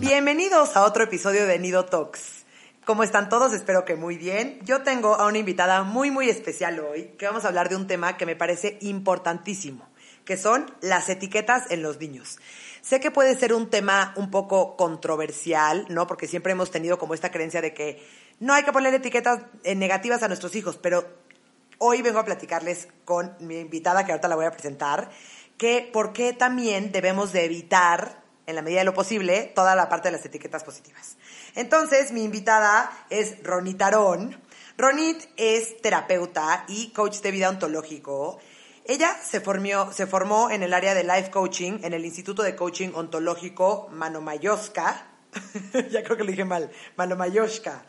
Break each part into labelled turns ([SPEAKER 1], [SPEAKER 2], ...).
[SPEAKER 1] Bienvenidos a otro episodio de Nido Talks. ¿Cómo están todos? Espero que muy bien. Yo tengo a una invitada muy muy especial hoy, que vamos a hablar de un tema que me parece importantísimo, que son las etiquetas en los niños. Sé que puede ser un tema un poco controversial, ¿no? Porque siempre hemos tenido como esta creencia de que no hay que poner etiquetas eh, negativas a nuestros hijos, pero hoy vengo a platicarles con mi invitada, que ahorita la voy a presentar, que por qué también debemos de evitar en la medida de lo posible, toda la parte de las etiquetas positivas. Entonces, mi invitada es Ronit Arón. Ronit es terapeuta y coach de vida ontológico. Ella se formó, se formó en el área de life coaching en el Instituto de Coaching Ontológico Manomayoska. ya creo que lo dije mal. Manomayoshka.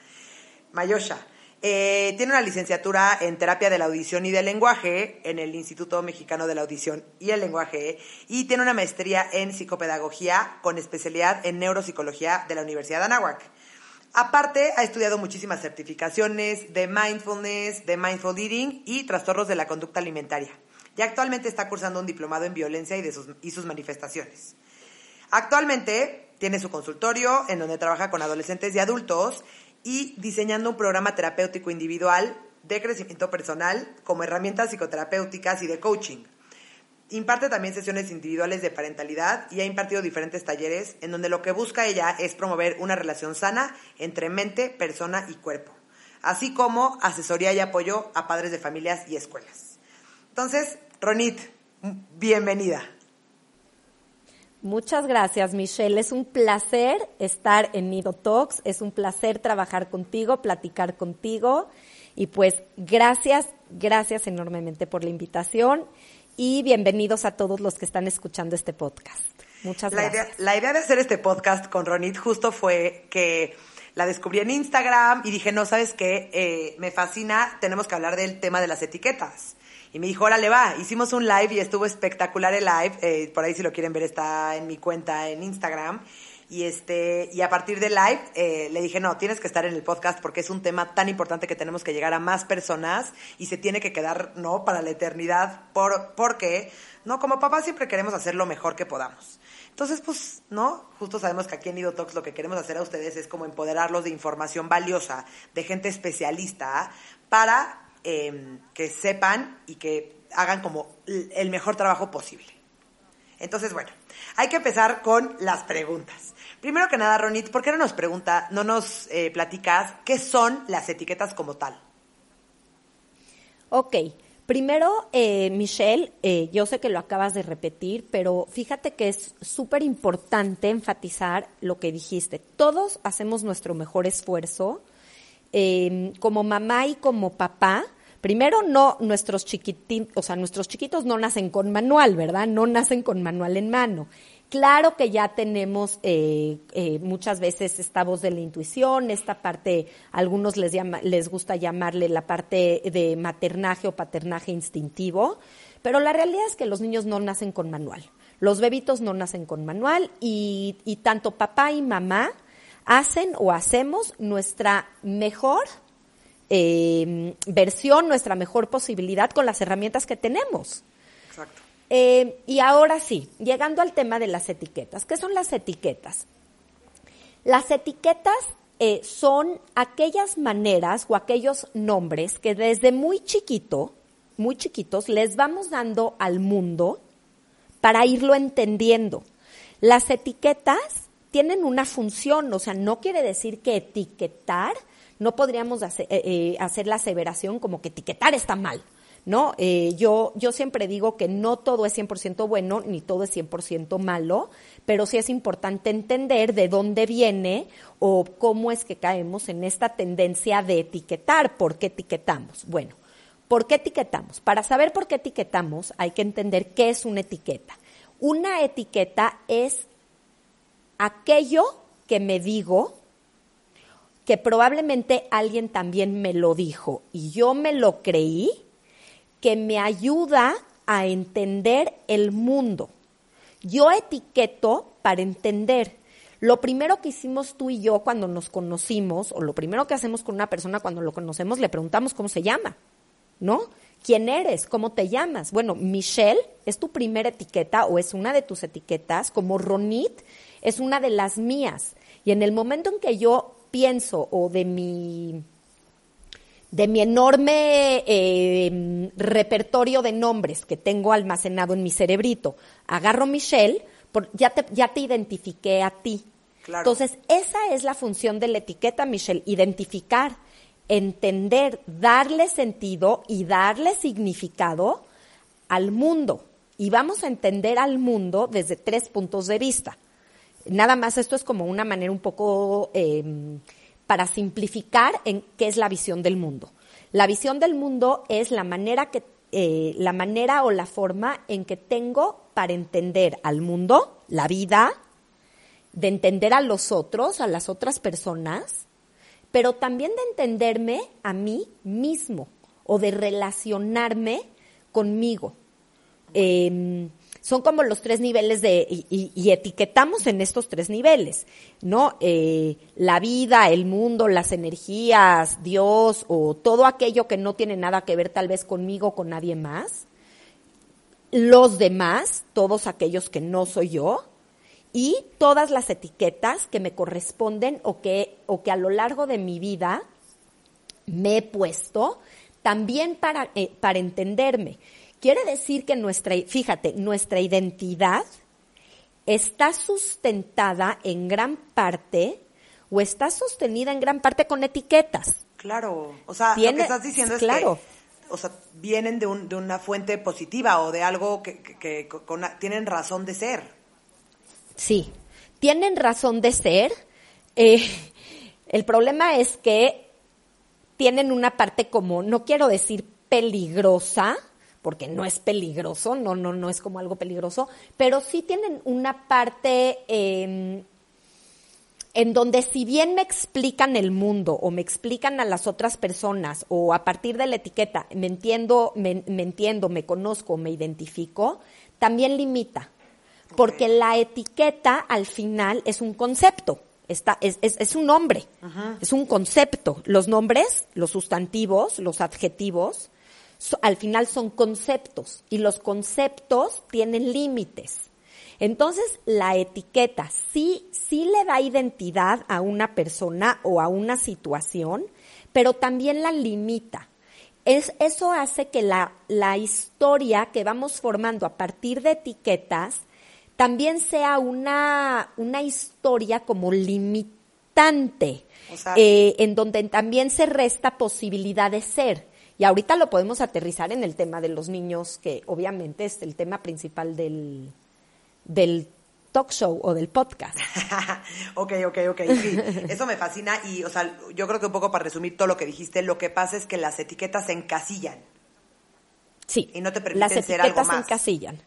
[SPEAKER 1] Mayosha. Eh, tiene una licenciatura en terapia de la audición y del lenguaje en el Instituto Mexicano de la Audición y el Lenguaje y tiene una maestría en psicopedagogía con especialidad en neuropsicología de la Universidad de Anáhuac. Aparte, ha estudiado muchísimas certificaciones de mindfulness, de mindful eating y trastornos de la conducta alimentaria. Y actualmente está cursando un diplomado en violencia y, de y sus manifestaciones. Actualmente tiene su consultorio en donde trabaja con adolescentes y adultos y diseñando un programa terapéutico individual de crecimiento personal como herramientas psicoterapéuticas y de coaching. Imparte también sesiones individuales de parentalidad y ha impartido diferentes talleres en donde lo que busca ella es promover una relación sana entre mente, persona y cuerpo, así como asesoría y apoyo a padres de familias y escuelas. Entonces, Ronit, bienvenida.
[SPEAKER 2] Muchas gracias, Michelle. Es un placer estar en Nido Talks. Es un placer trabajar contigo, platicar contigo. Y pues gracias, gracias enormemente por la invitación y bienvenidos a todos los que están escuchando este podcast. Muchas
[SPEAKER 1] la
[SPEAKER 2] gracias.
[SPEAKER 1] Idea, la idea de hacer este podcast con Ronit justo fue que la descubrí en Instagram y dije, no, ¿sabes qué? Eh, me fascina, tenemos que hablar del tema de las etiquetas. Y me dijo, órale, va. Hicimos un live y estuvo espectacular el live. Eh, por ahí si lo quieren ver está en mi cuenta en Instagram. Y, este, y a partir del live eh, le dije, no, tienes que estar en el podcast porque es un tema tan importante que tenemos que llegar a más personas y se tiene que quedar, ¿no? Para la eternidad. Por, porque, ¿no? Como papás siempre queremos hacer lo mejor que podamos. Entonces, pues, ¿no? Justo sabemos que aquí en Nido Talks lo que queremos hacer a ustedes es como empoderarlos de información valiosa, de gente especialista, para eh, que sepan y que hagan como el mejor trabajo posible. Entonces, bueno, hay que empezar con las preguntas. Primero que nada, Ronit, ¿por qué no nos pregunta, no nos eh, platicas qué son las etiquetas como tal?
[SPEAKER 2] Ok, primero, eh, Michelle, eh, yo sé que lo acabas de repetir, pero fíjate que es súper importante enfatizar lo que dijiste. Todos hacemos nuestro mejor esfuerzo eh, como mamá y como papá, primero no nuestros chiquitos, o sea, nuestros chiquitos no nacen con manual, ¿verdad? No nacen con manual en mano. Claro que ya tenemos eh, eh, muchas veces esta voz de la intuición, esta parte, algunos les, llama, les gusta llamarle la parte de maternaje o paternaje instintivo, pero la realidad es que los niños no nacen con manual. Los bebitos no nacen con manual y, y tanto papá y mamá hacen o hacemos nuestra mejor eh, versión, nuestra mejor posibilidad con las herramientas que tenemos.
[SPEAKER 1] Exacto.
[SPEAKER 2] Eh, y ahora sí, llegando al tema de las etiquetas. ¿Qué son las etiquetas? Las etiquetas eh, son aquellas maneras o aquellos nombres que desde muy chiquito, muy chiquitos, les vamos dando al mundo para irlo entendiendo. Las etiquetas tienen una función, o sea, no quiere decir que etiquetar, no podríamos hacer, eh, eh, hacer la aseveración como que etiquetar está mal. ¿no? Eh, yo, yo siempre digo que no todo es 100% bueno ni todo es 100% malo, pero sí es importante entender de dónde viene o cómo es que caemos en esta tendencia de etiquetar, por qué etiquetamos. Bueno, ¿por qué etiquetamos? Para saber por qué etiquetamos hay que entender qué es una etiqueta. Una etiqueta es aquello que me digo que probablemente alguien también me lo dijo y yo me lo creí, que me ayuda a entender el mundo. Yo etiqueto para entender. Lo primero que hicimos tú y yo cuando nos conocimos, o lo primero que hacemos con una persona cuando lo conocemos, le preguntamos cómo se llama, ¿no? ¿Quién eres? ¿Cómo te llamas? Bueno, Michelle es tu primera etiqueta o es una de tus etiquetas, como Ronit es una de las mías. Y en el momento en que yo pienso o de mi de mi enorme eh, repertorio de nombres que tengo almacenado en mi cerebrito, agarro Michelle, ya, te, ya te identifiqué a ti. Entonces, esa es la función de la etiqueta, Michelle, identificar, entender, darle sentido y darle significado al mundo. Y vamos a entender al mundo desde tres puntos de vista. Nada más esto es como una manera un poco em, para simplificar en qué es la visión del mundo. La visión del mundo es la manera que eh, la manera o la forma en que tengo para entender al mundo, la vida, de entender a los otros, a las otras personas, pero también de entenderme a mí mismo o de relacionarme conmigo. Em, son como los tres niveles de, y, etiquetamos en estos tres niveles, ¿no? Eh, la vida, el mundo, las energías, Dios o todo aquello que no tiene nada que ver tal vez conmigo con nadie más. Los demás, todos aquellos que no soy yo, y todas las etiquetas que me corresponden o que, o que a lo largo de mi vida me he puesto también para, eh, para entenderme. Quiere decir que nuestra, fíjate, nuestra identidad está sustentada en gran parte o está sostenida en gran parte con etiquetas.
[SPEAKER 1] Claro, o sea, lo que estás diciendo es que o sea, vienen de, un, de, una fuente positiva o de algo que, que, tienen razón de ser.
[SPEAKER 2] Sí, tienen razón de ser. Eh, el problema es que tienen una parte como, no quiero decir peligrosa, porque no es peligroso, no, no, no es como algo peligroso, pero sí tienen una parte em, en donde si bien me explican el mundo o me explican a las otras personas o a partir de la etiqueta me entiendo, me, entiendo, me conozco, me identifico, también limita. Porque la etiqueta al final es un concepto, está, es, es, es un nombre, es un concepto. Los nombres, los sustantivos, los adjetivos, al final son conceptos y los conceptos tienen límites. Entonces, la etiqueta sí, sí le da identidad a una persona o a una situación, pero también la limita. Es, eso hace que la, la historia que vamos formando a partir de etiquetas también sea una, una historia como limitante, eh, en donde también se resta posibilidad de ser. Y ahorita lo podemos aterrizar en el tema de los niños, que obviamente es el tema principal del, del talk show o del podcast.
[SPEAKER 1] ok, ok, ok, sí. Eso me fascina y, o sea, yo creo que un poco para resumir todo lo que dijiste, lo que pasa es que las etiquetas se encasillan.
[SPEAKER 2] Sí.
[SPEAKER 1] Y no te permiten ser algo más.
[SPEAKER 2] Las etiquetas se encasillan.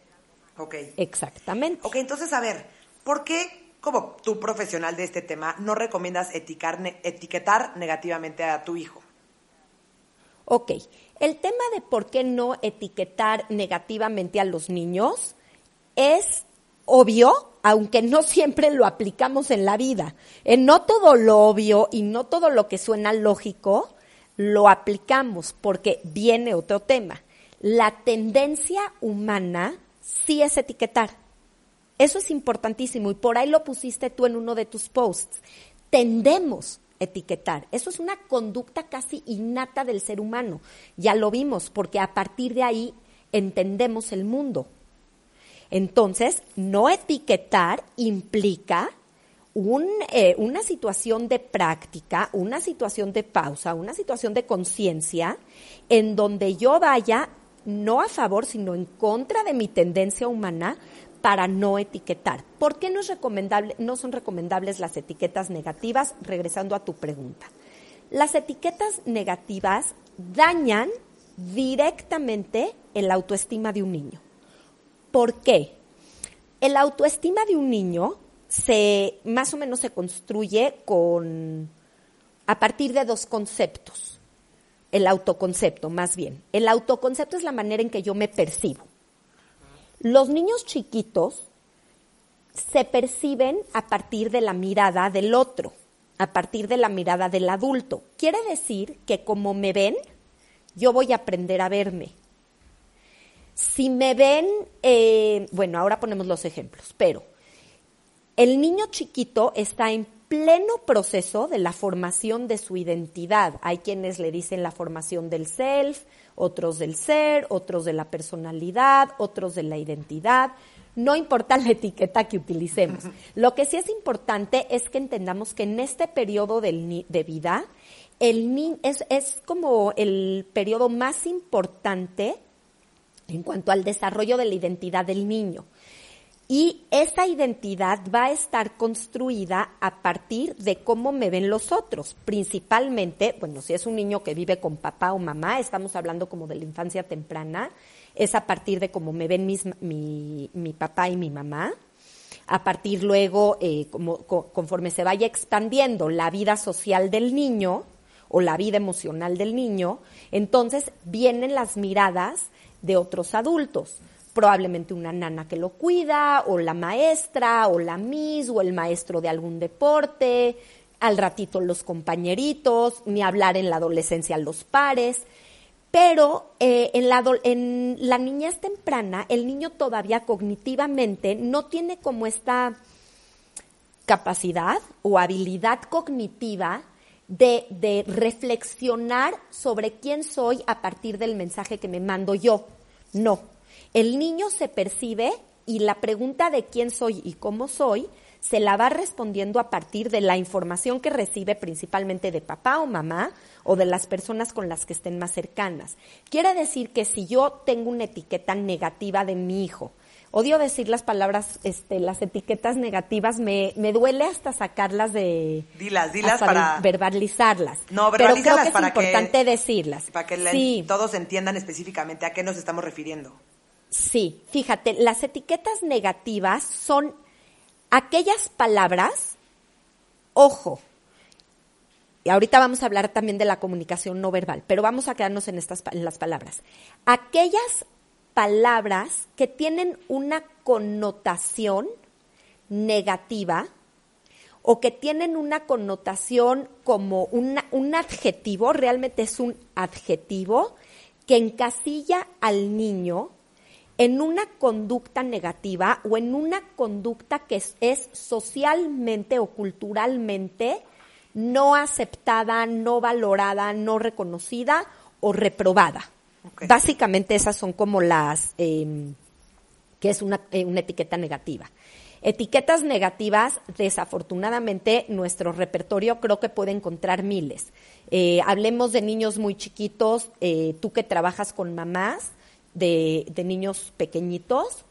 [SPEAKER 1] Ok.
[SPEAKER 2] Exactamente.
[SPEAKER 1] Ok, entonces, a ver, ¿por qué, como tú profesional de este tema, no recomiendas etiquetar negativamente a tu hijo?
[SPEAKER 2] Ok, el tema de por qué no etiquetar negativamente a los niños es obvio, aunque no siempre lo aplicamos en la vida. En no todo lo obvio y no todo lo que suena lógico lo aplicamos porque viene otro tema. La tendencia humana sí es etiquetar. Eso es importantísimo y por ahí lo pusiste tú en uno de tus posts. Tendemos etiquetar. Eso es una conducta casi innata del ser humano. Ya lo vimos, porque a partir de ahí entendemos el mundo. Entonces, no etiquetar implica eh, una situación de práctica, una situación de pausa, una situación de conciencia, en donde yo vaya no a favor, sino en contra de mi tendencia humana para no etiquetar. ¿Por qué no, es recomendable, no son recomendables las etiquetas negativas? Regresando a tu pregunta. Las etiquetas negativas dañan directamente el autoestima de un niño. ¿Por qué? El autoestima de un niño se más o menos se construye con a partir de dos conceptos. El autoconcepto, más bien. El autoconcepto es la manera en que yo me percibo. Los niños chiquitos se perciben a partir de la mirada del otro, a partir de la mirada del adulto. Quiere decir que como me ven, yo voy a aprender a verme. Si me ven, eh, bueno, ahora ponemos los ejemplos, pero el niño chiquito está en pleno proceso de la formación de su identidad. Hay quienes le dicen la formación del self, otros del ser, otros de la personalidad, otros de la identidad. No importa la etiqueta que utilicemos. Lo que sí es importante es que entendamos que en este periodo de vida, el es, es como el periodo más importante en cuanto al desarrollo de la identidad del niño. Y esa identidad va a estar construida a partir de cómo me ven los otros. Principalmente, bueno, si es un niño que vive con papá o mamá, estamos hablando como de la infancia temprana, es a partir de cómo me ven mis, mi, mi papá y mi mamá a partir luego, eh, como, conforme se vaya expandiendo la vida social del niño o la vida emocional del niño, entonces vienen las miradas de otros adultos. Probablemente una nana que lo cuida, o la maestra, o la miss, o el maestro de algún deporte, al ratito los compañeritos, ni hablar en la adolescencia los pares. Pero eh, en, la, en la niñez temprana, el niño todavía cognitivamente no tiene como esta capacidad o habilidad cognitiva de, de, reflexionar sobre quién soy a partir del mensaje que me mando yo. No. El niño se percibe y la pregunta de quién soy y cómo soy se la va respondiendo a partir de la información que recibe principalmente de papá o mamá o de las personas con las que estén más cercanas. Quiere decir que si yo tengo una etiqueta negativa de mi hijo, odio decir las palabras, este, las etiquetas negativas, me, me duele hasta sacarlas de...
[SPEAKER 1] Dilas, dilas para...
[SPEAKER 2] verbalizarlas.
[SPEAKER 1] No,
[SPEAKER 2] Pero creo que es importante decirlas.
[SPEAKER 1] Para que todos entiendan específicamente a qué nos estamos refiriendo.
[SPEAKER 2] Sí, fíjate, las etiquetas negativas son aquellas palabras, ojo, y ahorita vamos a hablar también de la comunicación no verbal, pero vamos a quedarnos en, estas, en las palabras. Aquellas palabras que tienen una connotación negativa o que tienen una connotación como un adjetivo, realmente es un adjetivo que encasilla al niño en una conducta negativa o en una conducta que es, socialmente o culturalmente no aceptada, no valorada, no reconocida o reprobada. Básicamente esas son como las, em, que es una, eh, una etiqueta negativa. Etiquetas negativas, desafortunadamente, nuestro repertorio creo que puede encontrar miles. Eh, hablemos de niños muy chiquitos, eh, tú que trabajas con mamás de, de niños pequeñitos,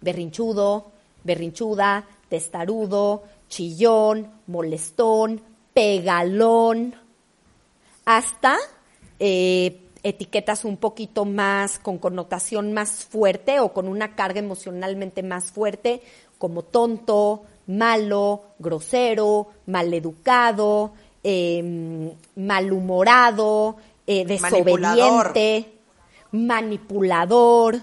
[SPEAKER 2] berrinchudo, berrinchuda, testarudo, chillón, molestón, pegalón, hasta eh, etiquetas un poquito más con connotación más fuerte o con una carga emocionalmente más fuerte, como tonto, malo, grosero, maleducado, eh, malhumorado, eh, desobediente, manipulador,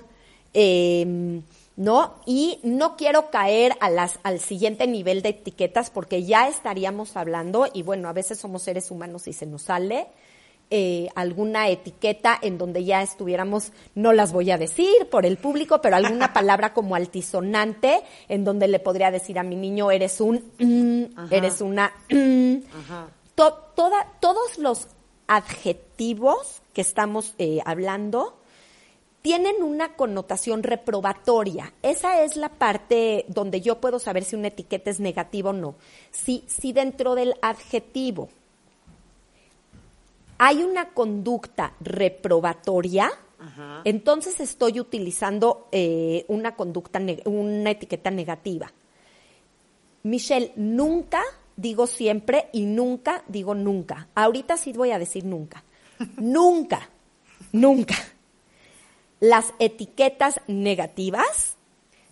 [SPEAKER 2] em, ¿no? Y no quiero caer a las, al siguiente nivel de etiquetas porque ya estaríamos hablando, y bueno, a veces somos seres humanos y se nos sale, eh, alguna etiqueta en donde ya estuviéramos, no las voy a decir por el público, pero alguna palabra como altisonante en donde le podría decir a mi niño, eres un, mm, eres una, mm". toda, todos los adjetivos que estamos eh, hablando tienen una connotación reprobatoria. Esa es la parte donde yo puedo saber si una etiqueta es negativa o no. Si, si dentro del adjetivo hay una conducta reprobatoria, entonces estoy utilizando eh, una conducta, una etiqueta negativa. Michelle, nunca digo siempre y nunca digo nunca. Ahorita sí voy a decir nunca. nunca, nunca. Las etiquetas negativas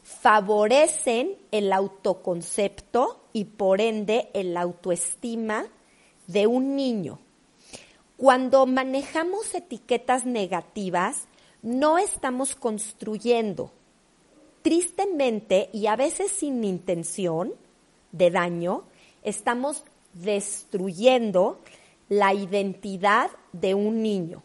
[SPEAKER 2] favorecen el autoconcepto y por ende el autoestima de un niño. Cuando manejamos etiquetas negativas, no estamos construyendo. Tristemente y a veces sin intención de daño, estamos destruyendo la identidad de un niño.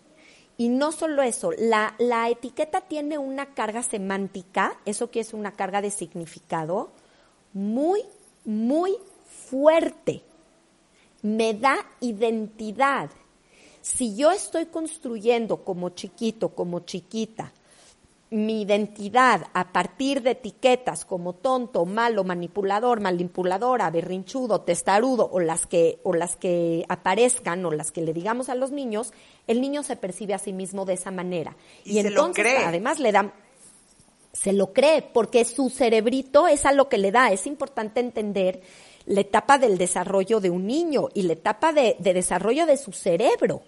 [SPEAKER 2] Y no solo eso, la, la, etiqueta tiene una carga semántica, eso que es una carga de significado, muy, muy fuerte. Me da identidad. Si yo estoy construyendo como chiquito, como chiquita, mi identidad a partir de etiquetas como tonto, malo, manipulador, manipuladora, berrinchudo, testarudo o las que o las que aparezcan o las que le digamos a los niños, el niño se percibe a sí mismo de esa manera
[SPEAKER 1] y, entonces
[SPEAKER 2] además le dan se lo cree porque su cerebrito es a lo que le da. Es importante entender la etapa del desarrollo de un niño y la etapa de desarrollo de su cerebro.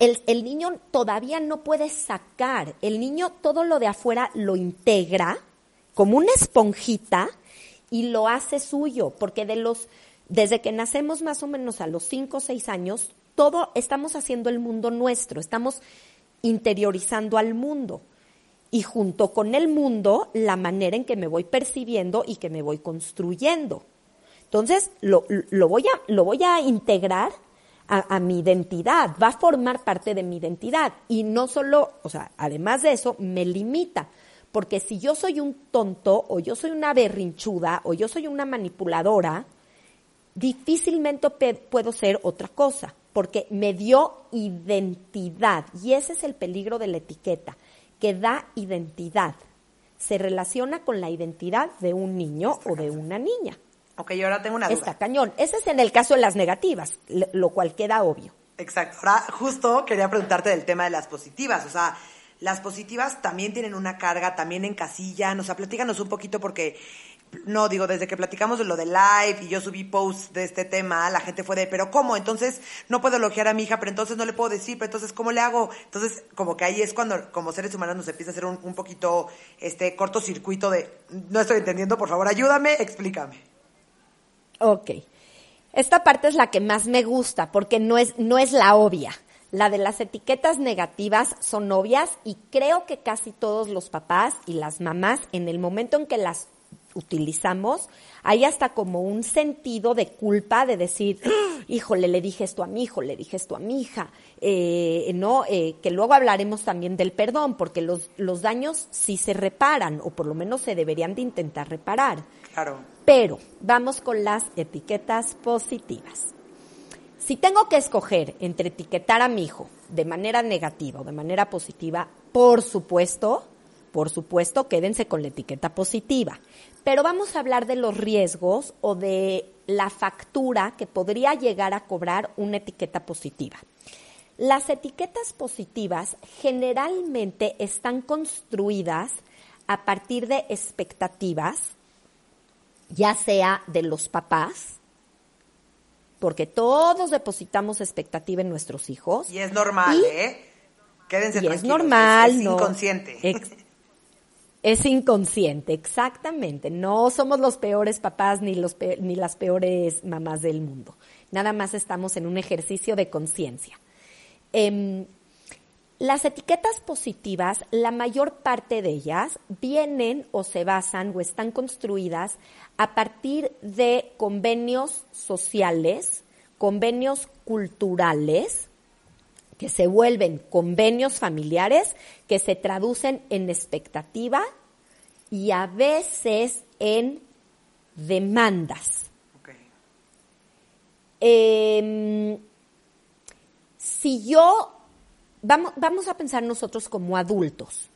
[SPEAKER 2] El, niño todavía no puede sacar, el niño todo lo de afuera lo integra como una esponjita y lo hace suyo, porque de los, desde que nacemos más o menos a los 5 o 6 años, todo estamos haciendo el mundo nuestro, estamos interiorizando al mundo y junto con el mundo la manera en que me voy percibiendo y que me voy construyendo. Entonces, lo, lo, voy, a, lo voy a integrar a, mi identidad, va a formar parte de mi identidad. Y no solo, o sea, además de eso, me limita. Porque si yo soy un tonto, o yo soy una berrinchuda, o yo soy una manipuladora, difícilmente puedo ser otra cosa, porque me dio identidad. Y ese es el peligro de la etiqueta, que da identidad. Se relaciona con la identidad de un niño o de una niña.
[SPEAKER 1] Ok, yo ahora tengo una duda.
[SPEAKER 2] Está cañón. Ese es en el caso de las negativas, lo cual queda obvio.
[SPEAKER 1] Exacto. Ahora, justo quería preguntarte del tema de las positivas. O sea, las positivas también tienen una carga, también en casilla. O sea, platícanos un poquito porque, no, digo, desde que platicamos de lo de live y yo subí posts de este tema, la gente fue de, pero ¿cómo? Entonces no puedo elogiar a mi hija, pero entonces no le puedo decir, pero entonces ¿cómo le hago? Entonces, como que ahí es cuando como seres humanos nos empieza a hacer un, un poquito este cortocircuito de, no estoy entendiendo, por favor, ayúdame, explícame.
[SPEAKER 2] Ok. Esta parte es la que más me gusta porque no es, no es la obvia. La de las etiquetas negativas son obvias y creo que casi todos los papás y las mamás en el momento en que las utilizamos, hay hasta como un sentido de culpa de decir, ¡Ah! híjole, le dije esto a mi hijo, le dije esto a mi hija, eh, no, eh, que luego hablaremos también del perdón, porque los, los daños sí se reparan, o por lo menos se deberían de intentar reparar.
[SPEAKER 1] Claro.
[SPEAKER 2] Pero vamos con las etiquetas positivas. Si tengo que escoger entre etiquetar a mi hijo de manera negativa o de manera positiva, por supuesto, por supuesto, quédense con la etiqueta positiva. Pero vamos a hablar de los riesgos o de la factura que podría llegar a cobrar una etiqueta positiva. Las etiquetas positivas generalmente están construidas a partir de expectativas ya sea de los papás, porque todos depositamos expectativa en nuestros hijos.
[SPEAKER 1] Y es normal, ¿eh? Quédense
[SPEAKER 2] y es normal,
[SPEAKER 1] es, inconsciente.
[SPEAKER 2] es inconsciente, exactamente. No somos los peores papás ni, los ni las peores mamás del mundo. Nada más estamos en un ejercicio de conciencia. Em, las etiquetas positivas, la mayor parte de ellas vienen o se basan o están construidas a partir de convenios sociales, convenios culturales, que se vuelven convenios familiares, que se traducen en expectativa y a veces en demandas. Em, si yo vamos, vamos a pensar nosotros como adultos.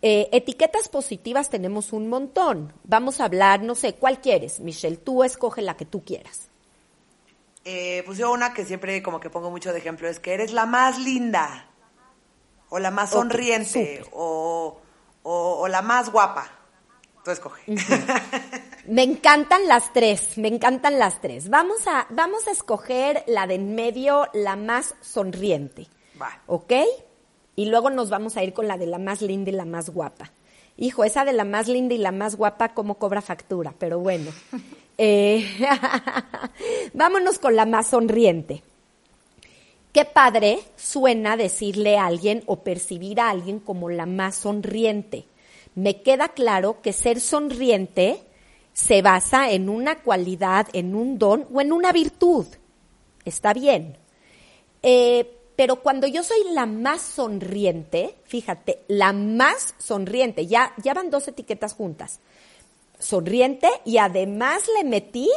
[SPEAKER 2] Eh, etiquetas positivas tenemos un montón. Vamos a hablar, no sé, ¿cuál quieres, Michelle? Tú escoge la que tú quieras.
[SPEAKER 1] Eh, pues yo una que siempre como que pongo mucho de ejemplo es que eres la más linda, o la más sonriente,
[SPEAKER 2] súper.
[SPEAKER 1] o, o- o la más guapa. Tú escoge.
[SPEAKER 2] Me encantan las tres, me encantan las tres. Vamos a, vamos a escoger la de en medio, la más sonriente.
[SPEAKER 1] Va.
[SPEAKER 2] ¿Ok? Y luego nos vamos a ir con la de la más linda y la más guapa. Hijo, esa de la más linda y la más guapa, ¿cómo cobra factura? Pero bueno. Eh, vámonos con la más sonriente. Qué padre suena decirle a alguien o percibir a alguien como la más sonriente. Me queda claro que ser sonriente se basa en una cualidad, en un don o en una virtud. Está bien. Eh, pero cuando yo soy la más sonriente, fíjate, la más sonriente, ya, ya van dos etiquetas juntas. Sonriente y además le metí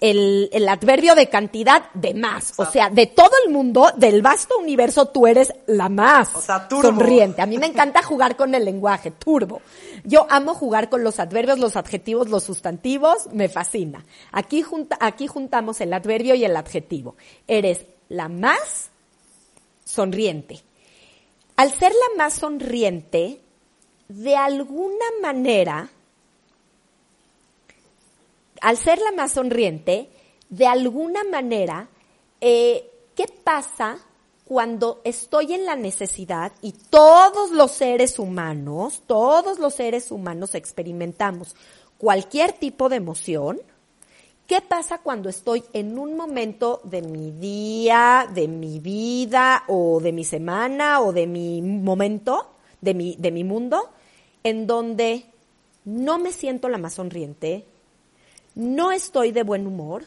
[SPEAKER 2] el, el adverbio de cantidad de más. O sea, de todo el mundo, del vasto universo, tú eres la más
[SPEAKER 1] O sea, turbo.
[SPEAKER 2] sonriente. A mí me encanta jugar con el lenguaje, turbo. Yo amo jugar con los adverbios, los adjetivos, los sustantivos, me fascina. Aquí, junta, aquí juntamos el adverbio y el adjetivo. Eres la más sonriente. Al ser la más sonriente, de alguna manera, al ser la más sonriente, de alguna manera, eh, ¿qué pasa cuando estoy en la necesidad y todos los seres humanos, todos los seres humanos experimentamos cualquier tipo de emoción? ¿Qué pasa cuando estoy en un momento de mi día, de mi vida o de mi semana o de mi momento, de mi, de mi mundo, en donde no me siento la más sonriente, no estoy de buen humor,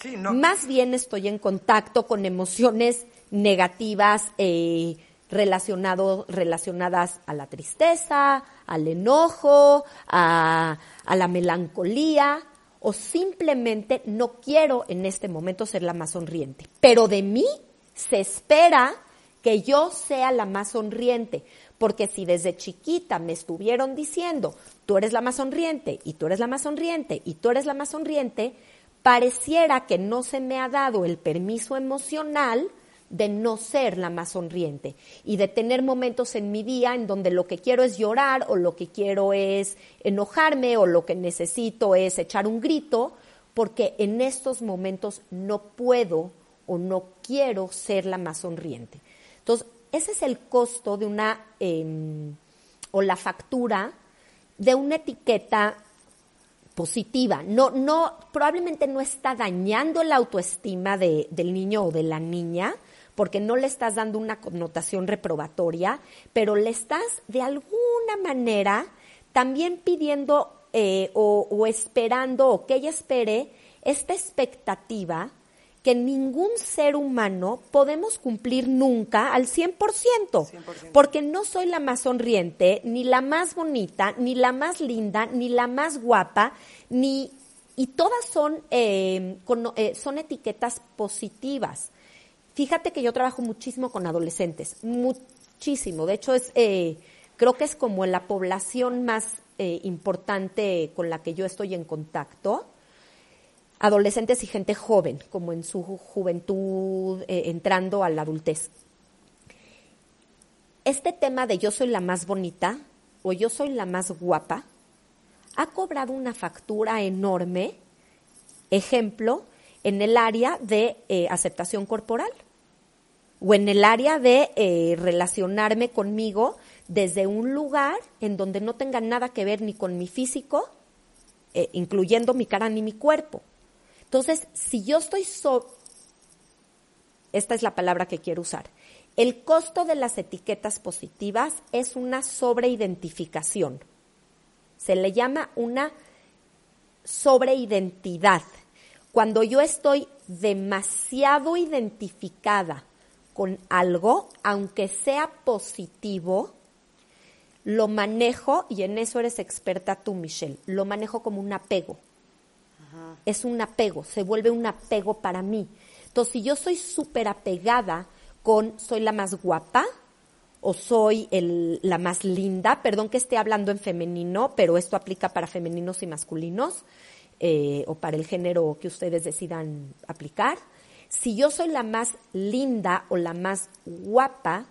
[SPEAKER 1] Sí, no.
[SPEAKER 2] más bien estoy en contacto con emociones negativas eh, relacionado, relacionadas a la tristeza, al enojo, a, a la melancolía, o simplemente no quiero en este momento ser la más sonriente. Pero de mí se espera que yo sea la más sonriente, porque si desde chiquita me estuvieron diciendo, tú eres la más sonriente, y tú eres la más sonriente, y tú eres la más sonriente, pareciera que no se me ha dado el permiso emocional de no ser la más sonriente y de tener momentos en mi día en donde lo que quiero es llorar o lo que quiero es enojarme o lo que necesito es echar un grito, porque en estos momentos no puedo o no quiero ser la más sonriente. Entonces, ese es el costo de una, eh, o la factura de una etiqueta positiva. No, no, probablemente no está dañando la autoestima de, del niño o de la niña, porque no le estás dando una connotación reprobatoria, pero le estás de alguna manera también pidiendo eh, o, o esperando o que ella espere esta expectativa que ningún ser humano podemos cumplir nunca al 100%,
[SPEAKER 1] 100%.
[SPEAKER 2] porque no soy la más sonriente, ni la más bonita, ni la más linda, ni la más guapa, ni y todas son eh, con- eh, son etiquetas positivas. Fíjate que yo trabajo muchísimo con adolescentes, muchísimo. De hecho es eh, creo que es como la población más eh, importante con la que yo estoy en contacto adolescentes y gente joven, como en su ju- juventud, eh, entrando a la adultez. Este tema de yo soy la más bonita o yo soy la más guapa ha cobrado una factura enorme, ejemplo, en el área de aceptación corporal o en el área de eh, relacionarme conmigo desde un lugar en donde no tenga nada que ver ni con mi físico, eh, incluyendo mi cara ni mi cuerpo. Entonces, si yo estoy esta es la palabra que quiero usar. El costo de las etiquetas positivas es una sobreidentificación. Se le llama una sobreidentidad. Cuando yo estoy demasiado identificada con algo, aunque sea positivo, lo manejo, y en eso eres experta tú, Michelle, lo manejo como un apego es un apego, se vuelve un apego para mí. Entonces, si yo soy súper apegada con soy la más guapa, o soy el- la más linda. Perdón que esté hablando en femenino, pero esto aplica para femeninos y masculinos eh, o para el género que ustedes decidan aplicar. Si yo soy la más linda o la más guapa,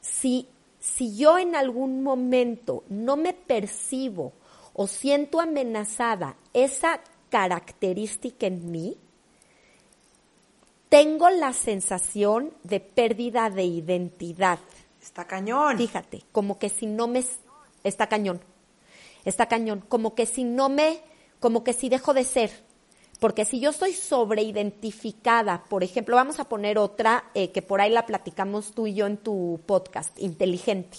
[SPEAKER 2] si, si yo en algún momento no me percibo o siento amenazada esa característica en mí, tengo la sensación de pérdida de identidad.
[SPEAKER 1] Está cañón.
[SPEAKER 2] Fíjate, como que si no me está cañón. Está cañón, como que si no me como que si dejo de ser. Porque si yo estoy sobreidentificada, por ejemplo, vamos a poner otra eh, que por ahí la platicamos tú y yo en tu podcast, inteligente,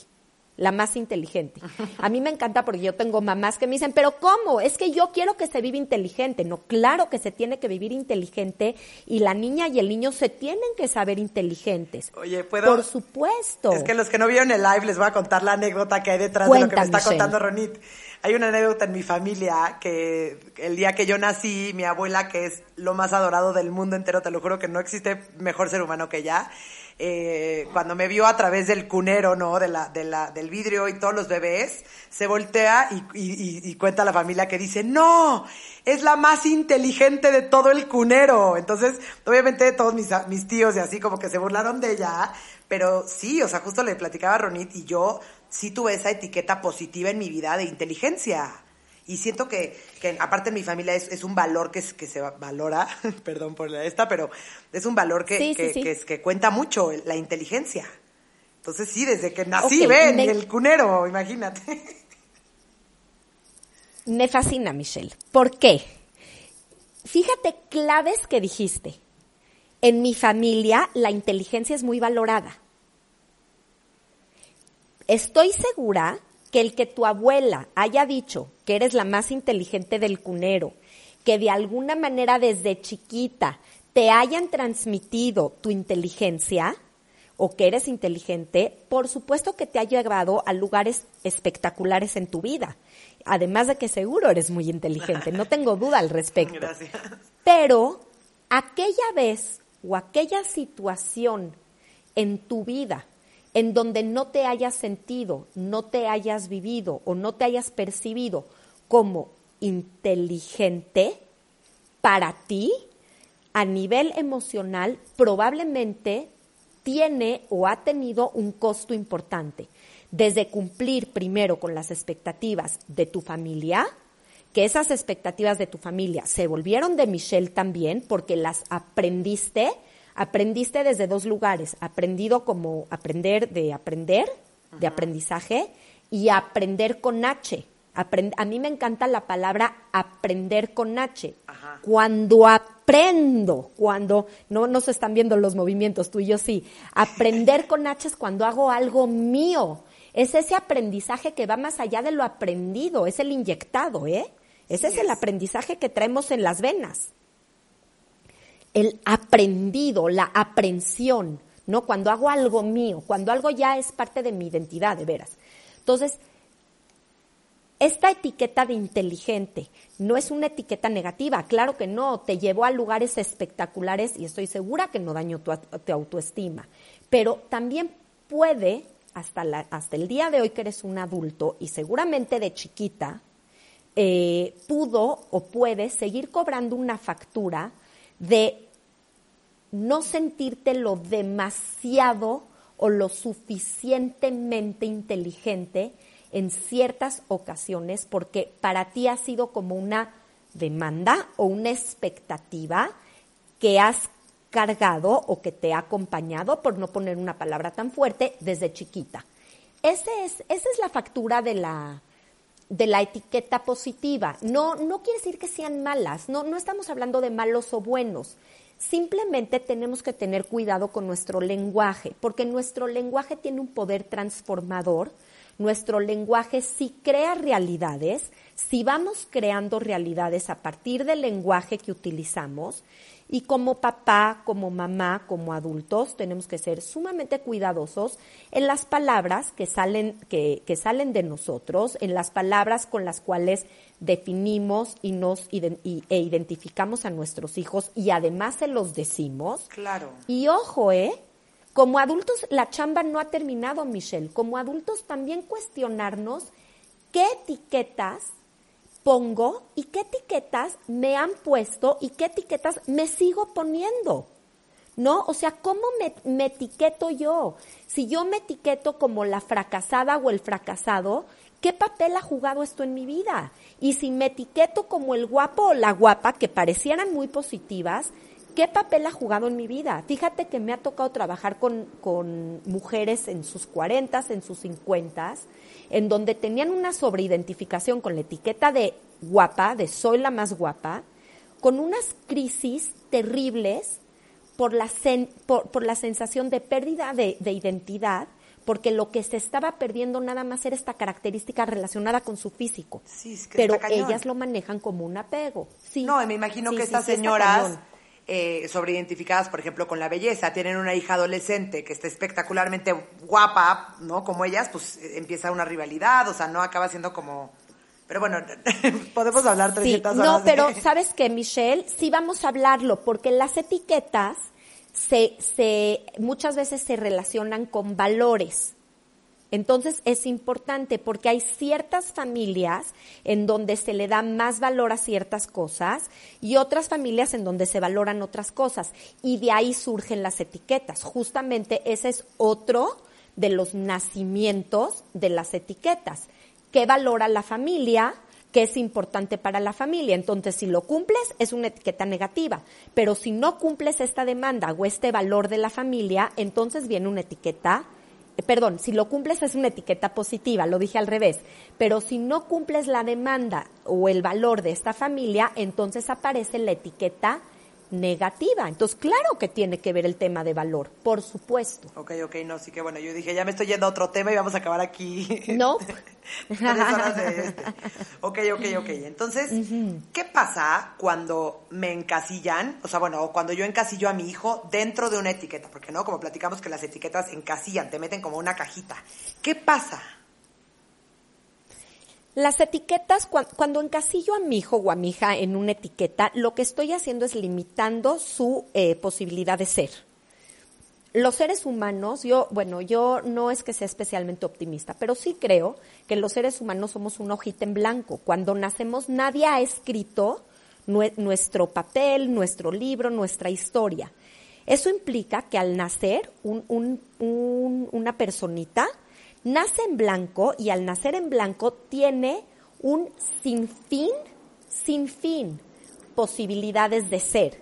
[SPEAKER 2] la más inteligente. A mí me encanta porque yo tengo mamás que me dicen, pero ¿cómo? Es que yo quiero que se viva inteligente. No, claro que se tiene que vivir inteligente y la niña y el niño se tienen que saber inteligentes.
[SPEAKER 1] Oye, ¿puedo?
[SPEAKER 2] Por supuesto.
[SPEAKER 1] Es que los que no vieron el live les voy a contar la anécdota que hay detrás de lo que me está contando Ronit. Hay una anécdota en mi familia que el día que yo nací, mi abuela, que es lo más adorado del mundo entero, te lo juro que no existe mejor ser humano que ella, eh, cuando me vio a través del cunero, ¿no? De la, de la, del vidrio y todos los bebés, se voltea y, y- y- cuenta a la familia que dice, no, es la más inteligente de todo el cunero. Entonces, obviamente todos mis, mis tíos y así como que se burlaron de ella, pero sí, o sea, justo le platicaba a Ronit y yo sí tuve esa etiqueta positiva en mi vida de inteligencia. Y siento que, que aparte en mi familia es, es un valor que, es- que se valora, perdón por la esta, pero es un valor que,
[SPEAKER 2] Sí,
[SPEAKER 1] que,
[SPEAKER 2] sí.
[SPEAKER 1] cuenta mucho, la inteligencia. Entonces sí, desde que nací, ven,
[SPEAKER 2] me-
[SPEAKER 1] el cunero, imagínate.
[SPEAKER 2] Me fascina, Michelle. ¿Por qué? Fíjate claves que dijiste. En mi familia la inteligencia es muy valorada. Estoy segura que el que tu abuela haya dicho que eres la más inteligente del cunero, que de alguna manera desde chiquita te hayan transmitido tu inteligencia o que eres inteligente, por supuesto que te ha llevado a lugares espectaculares en tu vida. Además de que seguro eres muy inteligente, no tengo duda al respecto.
[SPEAKER 1] Gracias.
[SPEAKER 2] Pero aquella vez o aquella situación en tu vida en donde no te hayas sentido, no te hayas vivido o no te hayas percibido como inteligente para ti, a nivel emocional, probablemente tiene o ha tenido un costo importante. Desde cumplir primero con las expectativas de tu familia, que esas expectativas de tu familia se volvieron de Michelle también porque las aprendiste, aprendiste desde dos lugares, aprendido como aprender de aprender, de aprendizaje, y aprender con H. Aprend- a mí me encanta la palabra aprender con H.
[SPEAKER 1] Ajá.
[SPEAKER 2] Cuando aprendo, cuando no nos están viendo los movimientos, tú y yo sí, aprender con H es cuando hago algo mío. Es ese aprendizaje que va más allá de lo aprendido, es el inyectado, ¿eh? Ese
[SPEAKER 1] Sí
[SPEAKER 2] es el
[SPEAKER 1] es.
[SPEAKER 2] aprendizaje que traemos en las venas. El aprendido, la aprensión, ¿no? Cuando hago algo mío, cuando algo ya es parte de mi identidad, de veras. Entonces, esta etiqueta de inteligente no es una etiqueta negativa, claro que no, te llevó a lugares espectaculares y estoy segura que no dañó tu, tu autoestima, pero también puede, hasta, la- hasta el día de hoy que eres un adulto y seguramente de chiquita, eh, pudo o puede seguir cobrando una factura de no sentirte lo demasiado o lo suficientemente inteligente en ciertas ocasiones porque para ti ha sido como una demanda o una expectativa que has cargado o que te ha acompañado, por no poner una palabra tan fuerte, desde chiquita. Ese es, esa es la factura de la, de la etiqueta positiva. No, no quiere decir que sean malas, no, no estamos hablando de malos o buenos. Simplemente tenemos que tener cuidado con nuestro lenguaje, porque nuestro lenguaje tiene un poder transformador. Nuestro lenguaje sí crea realidades, si vamos creando realidades a partir del lenguaje que utilizamos, y como papá, como mamá, como adultos, tenemos que ser sumamente cuidadosos en las palabras que salen, que, que salen de nosotros, en las palabras con las cuales definimos y nos y- e identificamos a nuestros hijos y además se los decimos.
[SPEAKER 1] Claro.
[SPEAKER 2] Y ojo, ¿eh? Como adultos, la chamba no ha terminado, Michelle. Como adultos, también cuestionarnos qué etiquetas pongo y qué etiquetas me han puesto y qué etiquetas me sigo poniendo. ¿No? O sea, ¿cómo me, me etiqueto yo? Si yo me etiqueto como la fracasada o el fracasado, ¿qué papel ha jugado esto en mi vida? Y si me etiqueto como el guapo o la guapa, que parecieran muy positivas, ¿qué papel ha jugado en mi vida? Fíjate que me ha tocado trabajar con, con mujeres en sus cuarentas, en sus cincuentas, en donde tenían una sobreidentificación con la etiqueta de guapa, de soy la más guapa, con unas crisis terribles por la, sen- por, por la sensación de pérdida de, de identidad, porque lo que se estaba perdiendo nada más era esta característica relacionada con su físico.
[SPEAKER 1] Sí, es que
[SPEAKER 2] Pero ellas lo manejan como un apego. Sí.
[SPEAKER 1] No, me imagino
[SPEAKER 2] Sí,
[SPEAKER 1] que estas
[SPEAKER 2] sí,
[SPEAKER 1] señoras. Eh, sobreidentificadas, por ejemplo, con la belleza, tienen una hija adolescente que está espectacularmente guapa, ¿no? Como ellas, pues eh, empieza una rivalidad, o sea, no acaba siendo como... Pero bueno, podemos hablar
[SPEAKER 2] Sí,
[SPEAKER 1] 300
[SPEAKER 2] no,
[SPEAKER 1] horas de-
[SPEAKER 2] pero ¿sabes qué, Michelle? Sí vamos a hablarlo, porque las etiquetas se, se, muchas veces se relacionan con valores. Entonces es importante porque hay ciertas familias en donde se le da más valor a ciertas cosas y otras familias en donde se valoran otras cosas. Y de ahí surgen las etiquetas. Justamente ese es otro de los nacimientos de las etiquetas. ¿Qué valora la familia? ¿Qué es importante para la familia? Entonces, si lo cumples, es una etiqueta negativa. Pero si no cumples esta demanda o este valor de la familia, entonces viene una etiqueta perdón, si lo cumples es una etiqueta positiva, lo dije al revés, pero si no cumples la demanda o el valor de esta familia, entonces aparece la etiqueta. Entonces, claro que tiene que ver el tema de valor, por supuesto.
[SPEAKER 1] Ok, ok, no, sí que bueno, yo dije, ya me estoy yendo a otro tema y vamos a acabar aquí.
[SPEAKER 2] No.
[SPEAKER 1] Tres horas de este. Ok, ok, ok. Entonces, ¿qué pasa cuando me encasillan? O sea, bueno, cuando yo encasillo a mi hijo dentro de una etiqueta, porque no, como platicamos que las etiquetas encasillan, te meten como una cajita. ¿Qué pasa?
[SPEAKER 2] Las etiquetas, cuan- cuando encasillo a mi hijo o a mi hija en una etiqueta, lo que estoy haciendo es limitando su eh, posibilidad de ser. Los seres humanos, yo, bueno, yo no es que sea especialmente optimista, pero sí creo que los seres humanos somos una hojita en blanco. Cuando nacemos nadie ha escrito nue- nuestro papel, nuestro libro, nuestra historia. Eso implica que al nacer un- un- un- una personita nace en blanco y al nacer en blanco tiene un sinfín, sinfín posibilidades de ser.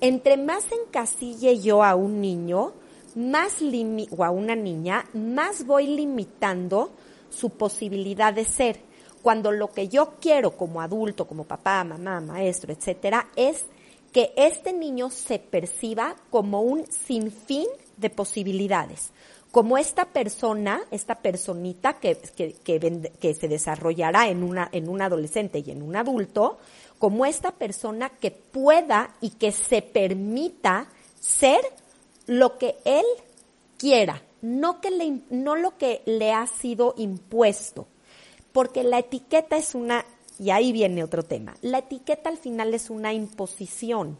[SPEAKER 2] Entre más encasille yo a un niño, más limi- o a una niña, más voy limitando su posibilidad de ser. Cuando lo que yo quiero como adulto, como papá, mamá, maestro, etcétera, es que este niño se perciba como un sinfín de posibilidades, como esta persona, esta personita que, que, que, se desarrollará en, una, en un adolescente y en un adulto, como esta persona que pueda y que se permita ser lo que él quiera, no, que le, no lo que le ha sido impuesto porque la etiqueta es una, y ahí viene otro tema, la etiqueta al final es una imposición.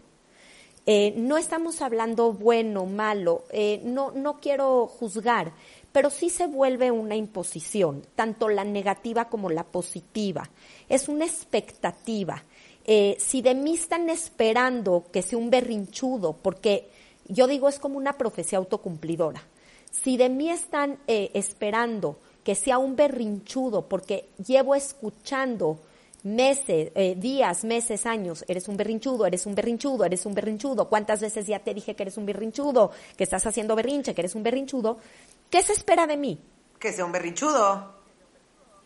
[SPEAKER 2] Eh, no estamos hablando bueno, malo, eh, no, no quiero juzgar, pero sí se vuelve una imposición, tanto la negativa como la positiva. Es una expectativa. Eh, si de mí están esperando que sea un berrinchudo, porque yo digo es como una profecía autocumplidora. Si de mí están eh, esperando que sea un berrinchudo, porque llevo escuchando meses, eh, días, meses, años, eres un berrinchudo, eres un berrinchudo, eres un berrinchudo, ¿cuántas veces ya te dije que eres un berrinchudo, que estás haciendo berrinche, que eres un berrinchudo? ¿Qué se espera de mí?
[SPEAKER 1] Que sea un berrinchudo.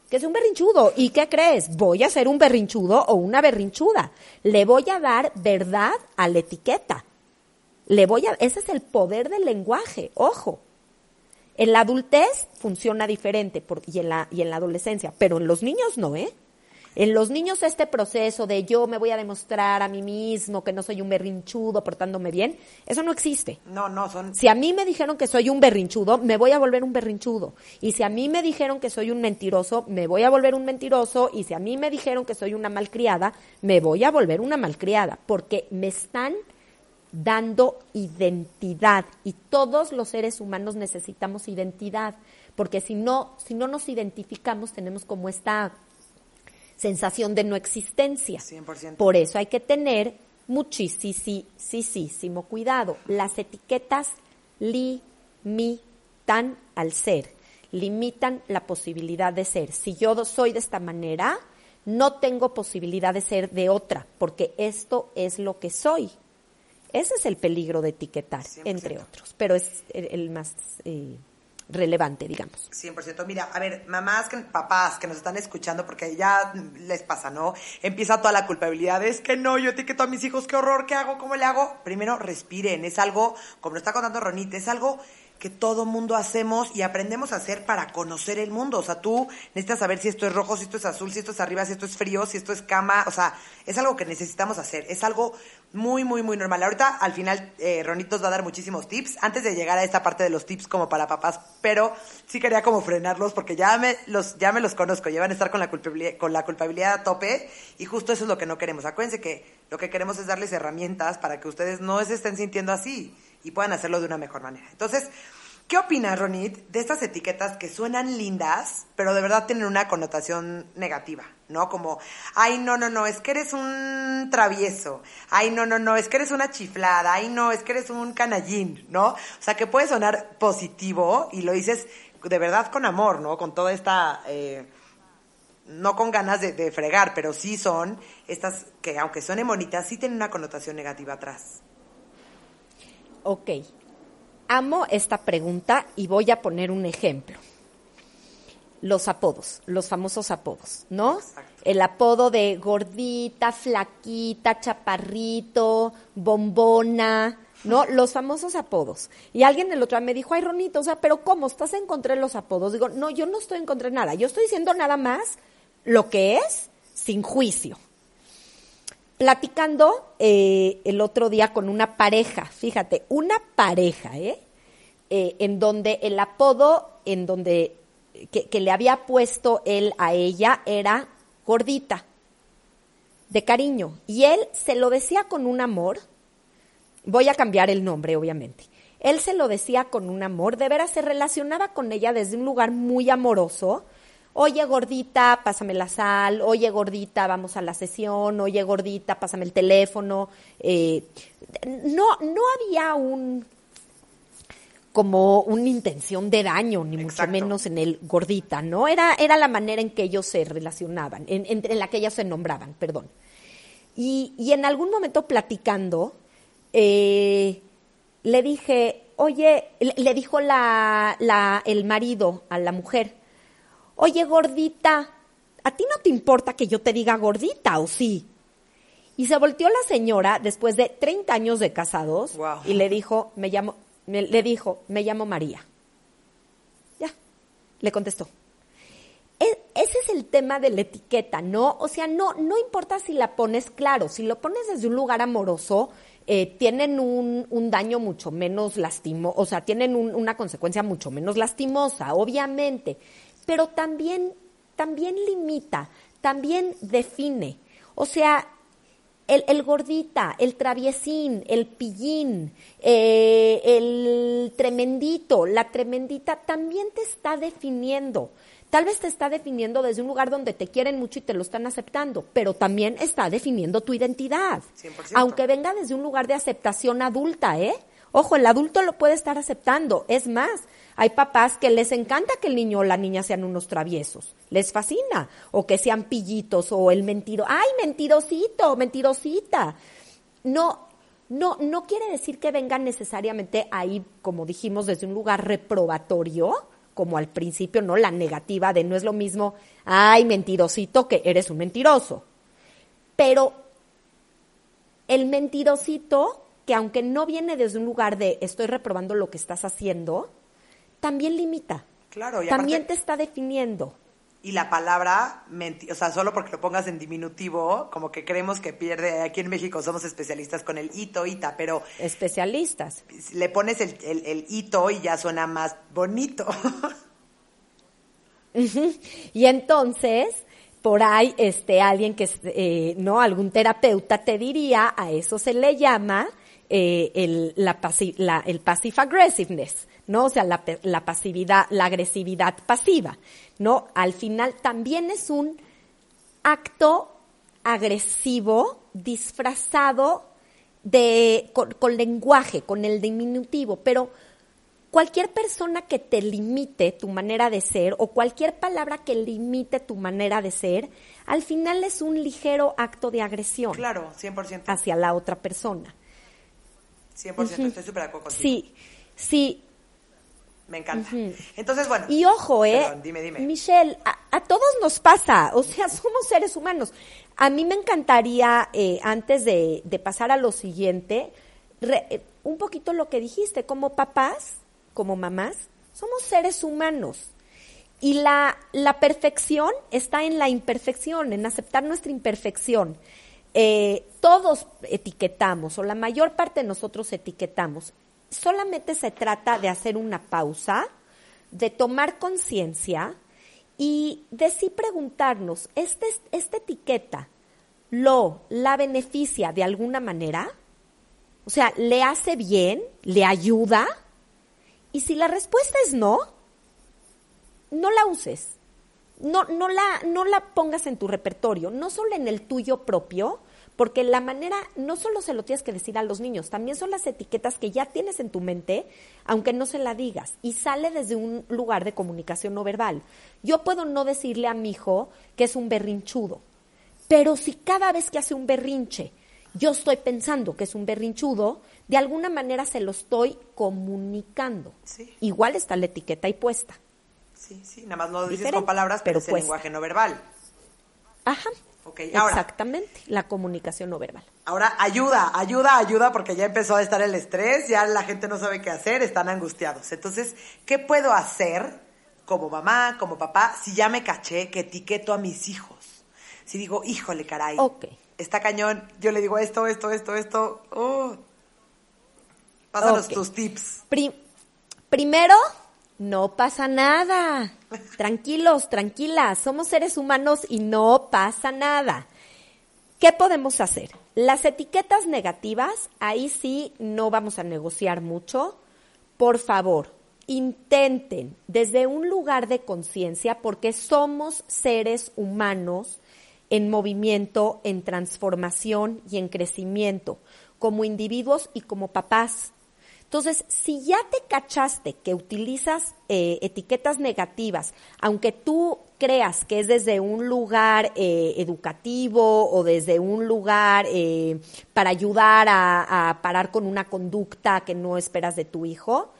[SPEAKER 2] que es un berrinchudo. ¿Y qué crees? Voy a ser un berrinchudo o una berrinchuda. Le voy a dar verdad a la etiqueta. Le voy a, ese es el poder del lenguaje, ojo. En la adultez funciona diferente por- y, en la, y en la adolescencia, pero en los niños no, ¿eh? En los niños este proceso de yo me voy a demostrar a mí mismo que no soy un berrinchudo portándome bien, eso no existe.
[SPEAKER 1] No, no, son...
[SPEAKER 2] Si a mí me dijeron que soy un berrinchudo, me voy a volver un berrinchudo. Y si a mí me dijeron que soy un mentiroso, me voy a volver un mentiroso. Y si a mí me dijeron que soy una malcriada, me voy a volver una malcriada. Porque me están dando identidad y todos los seres humanos necesitamos identidad, porque si no, si no nos identificamos tenemos como esta sensación de no existencia.
[SPEAKER 1] 100%.
[SPEAKER 2] Por eso hay que tener muchísimo cuidado. Las etiquetas limitan al ser, limitan la posibilidad de ser. Si yo soy de esta manera, no tengo posibilidad de ser de otra, porque esto es lo que soy. Ese es el peligro de etiquetar,
[SPEAKER 1] 100%.
[SPEAKER 2] entre otros, pero es el, el más eh, relevante, digamos.
[SPEAKER 1] 100%. Mira, a ver, mamás, que, papás que nos están escuchando, porque ya les pasa, ¿no? Empieza toda la culpabilidad. Es que no, yo etiqueto a mis hijos, qué horror, ¿qué hago? ¿Cómo le hago? Primero, respiren. Es algo, como lo está contando Ronita, es algo que todo mundo hacemos y aprendemos a hacer para conocer el mundo. O sea, tú necesitas saber si esto es rojo, si esto es azul, si esto es arriba, si esto es frío, si esto es cama. O sea, es algo que necesitamos hacer. Es algo muy, muy, muy normal. Ahorita, al final, eh, Ronit nos va a dar muchísimos tips. Antes de llegar a esta parte de los tips como para papás, pero sí quería como frenarlos porque ya me los, ya me los conozco. Llevan a estar con la, culpabilidad, con la culpabilidad a tope y justo eso es lo que no queremos. Acuérdense que lo que queremos es darles herramientas para que ustedes no se estén sintiendo así y puedan hacerlo de una mejor manera. Entonces, ¿qué opinas, Ronit, de estas etiquetas que suenan lindas, pero de verdad tienen una connotación negativa? ¿No? Como, ay, no, no, no, es que eres un travieso. Ay, no, no, no, es que eres una chiflada. Ay, no, es que eres un canallín, ¿no? O sea, que puede sonar positivo y lo dices de verdad con amor, ¿no? Con toda esta... eh, no con ganas de, de fregar, pero sí son estas que, aunque suenen bonitas, sí tienen una connotación negativa atrás.
[SPEAKER 2] Ok, amo esta pregunta y voy a poner un ejemplo. Los apodos, los famosos apodos, ¿no?
[SPEAKER 1] Exacto.
[SPEAKER 2] El apodo de gordita, flaquita, chaparrito, bombona, ¿no? Los famosos apodos. Y alguien el otro día me dijo, ay, Ronito, o sea, pero ¿cómo? ¿Estás en contra de los apodos? Digo, no, yo no estoy en contra de nada. Yo estoy diciendo nada más lo que es sin juicio platicando eh, el otro día con una pareja, fíjate, una pareja, ¿eh? Eh, en donde el apodo, en donde que, que le había puesto él a ella era gordita, de cariño, y él se lo decía con un amor. Voy a cambiar el nombre, obviamente. Él se lo decía con un amor, de veras se relacionaba con ella desde un lugar muy amoroso, oye gordita, pásame la sal, oye gordita, vamos a la sesión, oye gordita, pásame el teléfono. Eh, no, no había un como una intención de daño, ni mucho menos en el gordita, ¿no? Era, era la manera en que ellos se relacionaban, en, en- en la que ellas se nombraban, perdón. Y, y en algún momento platicando, eh, le dije, oye, le, le dijo la, la, el marido a la mujer, oye gordita, ¿a ti no te importa que yo te diga gordita o sí? Y se volteó la señora después de 30 años de casados y le dijo, me llamo, me- le dijo, me llamo María. Ya, le contestó. E- ese es el tema de la etiqueta, ¿no? O sea, no, no importa si la pones claro, si lo pones desde un lugar amoroso, eh, tienen un, un daño mucho menos lastimo, o sea, tienen un- una consecuencia mucho menos lastimosa, obviamente, pero también, también limita, también define. O sea, el, el gordita, el traviesín, el pillín, eh, el tremendito, la tremendita, también te está definiendo. Tal vez te está definiendo desde un lugar donde te quieren mucho y te lo están aceptando, pero también está definiendo tu identidad.
[SPEAKER 1] 100%.
[SPEAKER 2] Aunque venga desde un lugar de aceptación adulta, ¿eh? Ojo, el adulto lo puede estar aceptando. Es más, hay papás que les encanta que el niño o la niña sean unos traviesos. Les fascina. O que sean pillitos o el mentiro. ¡Ay, mentirosito, mentirosita! No, no, no quiere decir que vengan necesariamente ahí, como dijimos, desde un lugar reprobatorio, como al principio, ¿no? La negativa de no es lo mismo, ay, mentirosito, que eres un mentiroso. Pero el mentirosito, que aunque no viene desde un lugar de estoy reprobando lo que estás haciendo, también limita.
[SPEAKER 1] Claro, y
[SPEAKER 2] también
[SPEAKER 1] aparte-
[SPEAKER 2] te está definiendo.
[SPEAKER 1] Y la palabra, o sea, solo porque lo pongas en diminutivo, como que creemos que pierde, aquí en México somos especialistas con el ito, ita, pero
[SPEAKER 2] Especialistas.
[SPEAKER 1] le pones el, el, el ito y ya suena más bonito.
[SPEAKER 2] Y entonces, por ahí, este, alguien que, eh, no, algún terapeuta te diría, a eso se le llama eh, el, la pasi- la- el passive aggressiveness, ¿no? O sea, la, la pasividad, la agresividad pasiva, ¿no? Al final también es un acto agresivo disfrazado de, con, con lenguaje, con el diminutivo, pero cualquier persona que te limite tu manera de ser o cualquier palabra que limite tu manera de ser, al final es un ligero acto de agresión
[SPEAKER 1] Claro, 100%.
[SPEAKER 2] hacia la otra persona.
[SPEAKER 1] 100%, estoy súper de acuerdo contigo.
[SPEAKER 2] Sí, sí.
[SPEAKER 1] Me encanta. Entonces, bueno.
[SPEAKER 2] Y ojo, ¿eh?
[SPEAKER 1] Perdón, dime, dime.
[SPEAKER 2] Michelle, a, a todos nos pasa, o sea, somos seres humanos. A mí me encantaría, eh, antes de, de pasar a lo siguiente, re- eh, un poquito lo que dijiste, como papás, como mamás, somos seres humanos. Y la, la perfección está en la imperfección, en aceptar nuestra imperfección. Eh, todos etiquetamos, o la mayor parte de nosotros etiquetamos. Solamente se trata de hacer una pausa, de tomar conciencia y de sí preguntarnos, ¿este, ¿esta etiqueta lo, la beneficia de alguna manera? O sea, ¿le hace bien? ¿Le ayuda? Y si la respuesta es no, no la uses. No, no, la, no la pongas en tu repertorio, no solo en el tuyo propio, porque la manera, no solo se lo tienes que decir a los niños, también son las etiquetas que ya tienes en tu mente, aunque no se la digas, y sale desde un lugar de comunicación no verbal. Yo puedo no decirle a mi hijo que es un berrinchudo, pero si cada vez que hace un berrinche yo estoy pensando que es un berrinchudo, de alguna manera se lo estoy comunicando.
[SPEAKER 1] Sí.
[SPEAKER 2] Igual está la etiqueta ahí puesta.
[SPEAKER 1] Sí, sí, nada más lo dices con palabras, pero,
[SPEAKER 2] pero
[SPEAKER 1] es el lenguaje no verbal.
[SPEAKER 2] Ajá.
[SPEAKER 1] Ok, ahora.
[SPEAKER 2] Exactamente, la comunicación no verbal.
[SPEAKER 1] Ahora, ayuda, ayuda, ayuda, porque ya empezó a estar el estrés, ya la gente no sabe qué hacer, están angustiados. Entonces, ¿qué puedo hacer como mamá, como papá, si ya me caché que etiqueto a mis hijos? Si digo, híjole, caray,
[SPEAKER 2] Ok.
[SPEAKER 1] está cañón, yo le digo esto, esto, esto, esto, oh. Pásanos tus tips.
[SPEAKER 2] Pri- primero, no pasa nada. Tranquilos, tranquilas. Somos seres humanos y no pasa nada. ¿Qué podemos hacer? Las etiquetas negativas, ahí sí no vamos a negociar mucho. Por favor, intenten desde un lugar de conciencia, porque somos seres humanos en movimiento, en transformación y en crecimiento, como individuos y como papás. Entonces, si ya te cachaste que utilizas eh, etiquetas negativas, aunque tú creas que es desde un lugar eh, educativo o desde un lugar eh, para ayudar a, parar con una conducta que no esperas de tu hijo,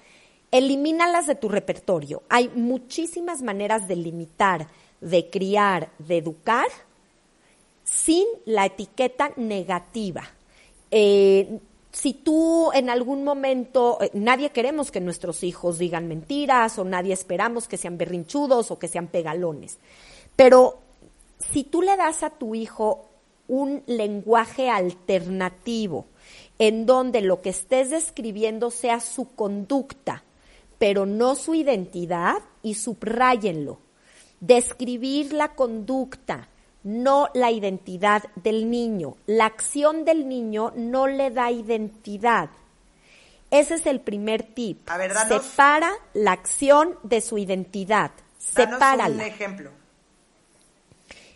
[SPEAKER 2] elimínalas de tu repertorio. Hay muchísimas maneras de limitar, de criar, de educar sin la etiqueta negativa. Si tú en algún momento, eh, nadie queremos que nuestros hijos digan mentiras o nadie esperamos que sean berrinchudos o que sean pegalones, pero si tú le das a tu hijo un lenguaje alternativo en donde lo que estés describiendo sea su conducta, pero no su identidad, y subrayenlo. Describir la conducta, no la identidad del niño. La acción del niño no le da identidad. Ese es el primer tip.
[SPEAKER 1] A ver, danos-
[SPEAKER 2] Separa la acción de su identidad. Sepárala.
[SPEAKER 1] un ejemplo.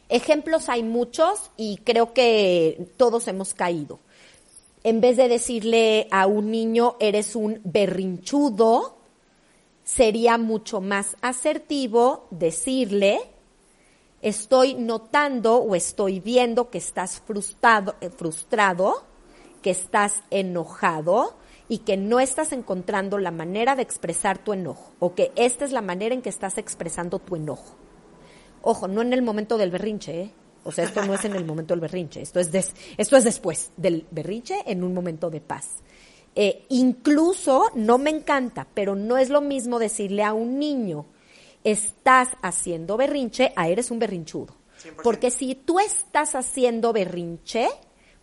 [SPEAKER 2] Ejemplos hay muchos y creo que todos hemos caído. En vez de decirle a un niño, eres un berrinchudo, sería mucho más asertivo decirle, estoy notando o estoy viendo que estás frustrado, eh, frustrado, que estás enojado y que no estás encontrando la manera de expresar tu enojo o que esta es la manera en que estás expresando tu enojo. Ojo, no en el momento del berrinche, ¿eh? O sea, esto no es en el momento del berrinche, esto es, des- esto es después del berrinche en un momento de paz. Eh, incluso, no me encanta, pero no es lo mismo decirle a un niño, estás haciendo berrinche, a eres un berrinchudo.
[SPEAKER 1] 100%.
[SPEAKER 2] Porque si tú estás haciendo berrinche,